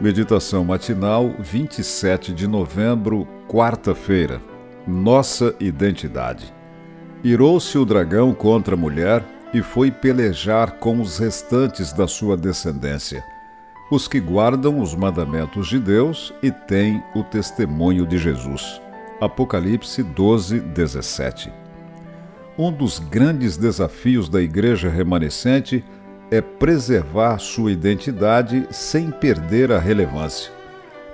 Meditação matinal, 27 de novembro, quarta-feira. Nossa identidade. Irou-se o dragão contra a mulher e foi pelejar com os restantes da sua descendência, os que guardam os mandamentos de Deus e têm o testemunho de Jesus. Apocalipse 12, 17. Um dos grandes desafios da igreja remanescente é preservar sua identidade sem perder a relevância.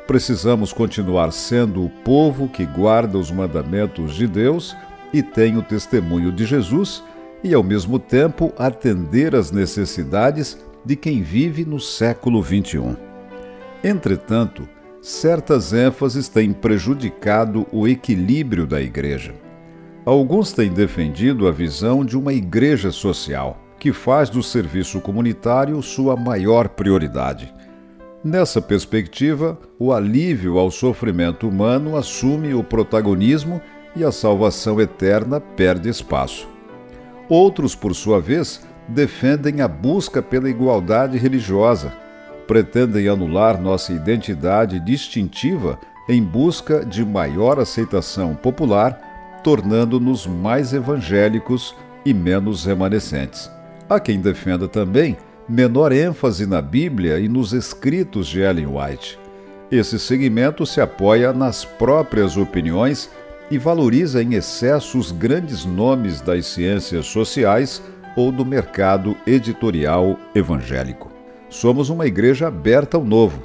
Precisamos continuar sendo o povo que guarda os mandamentos de Deus e tem o testemunho de Jesus e, ao mesmo tempo, atender às necessidades de quem vive no século XXI. Entretanto, certas ênfases têm prejudicado o equilíbrio da igreja. Alguns têm defendido a visão de uma igreja social que faz do serviço comunitário sua maior prioridade. Nessa perspectiva, o alívio ao sofrimento humano assume o protagonismo e a salvação eterna perde espaço. Outros, por sua vez, defendem a busca pela igualdade religiosa, pretendem anular nossa identidade distintiva em busca de maior aceitação popular, tornando-nos mais evangélicos e menos remanescentes. Há quem defenda também menor ênfase na Bíblia e nos escritos de Ellen White. Esse segmento se apoia nas próprias opiniões e valoriza em excesso os grandes nomes das ciências sociais ou do mercado editorial evangélico. Somos uma igreja aberta ao novo,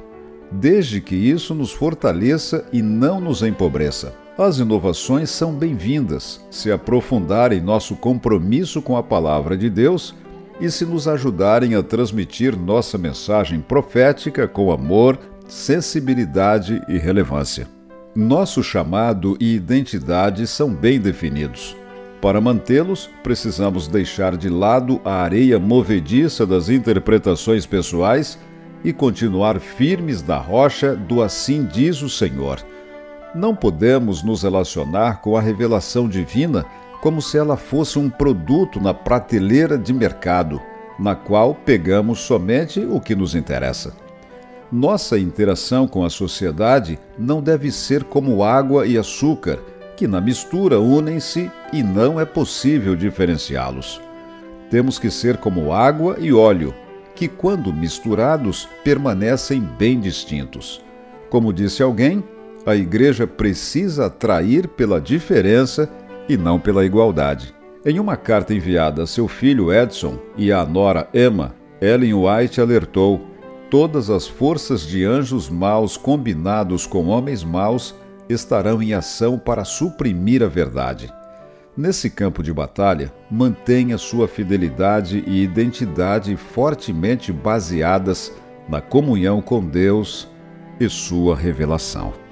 desde que isso nos fortaleça e não nos empobreça. As inovações são bem-vindas se aprofundarem nosso compromisso com a palavra de Deus e se nos ajudarem a transmitir nossa mensagem profética com amor, sensibilidade e relevância. Nosso chamado e identidade são bem definidos. Para mantê-los, precisamos deixar de lado a areia movediça das interpretações pessoais e continuar firmes na rocha do assim diz o Senhor. Não podemos nos relacionar com a revelação divina como se ela fosse um produto na prateleira de mercado, na qual pegamos somente o que nos interessa. Nossa interação com a sociedade não deve ser como água e açúcar, que na mistura unem-se e não é possível diferenciá-los. Temos que ser como água e óleo, que, quando misturados, permanecem bem distintos. Como disse alguém, a igreja precisa atrair pela diferença e não pela igualdade. Em uma carta enviada a seu filho Edson e à nora Emma, Ellen White alertou: todas as forças de anjos maus combinados com homens maus estarão em ação para suprimir a verdade. Nesse campo de batalha, mantenha sua fidelidade e identidade fortemente baseadas na comunhão com Deus e sua revelação.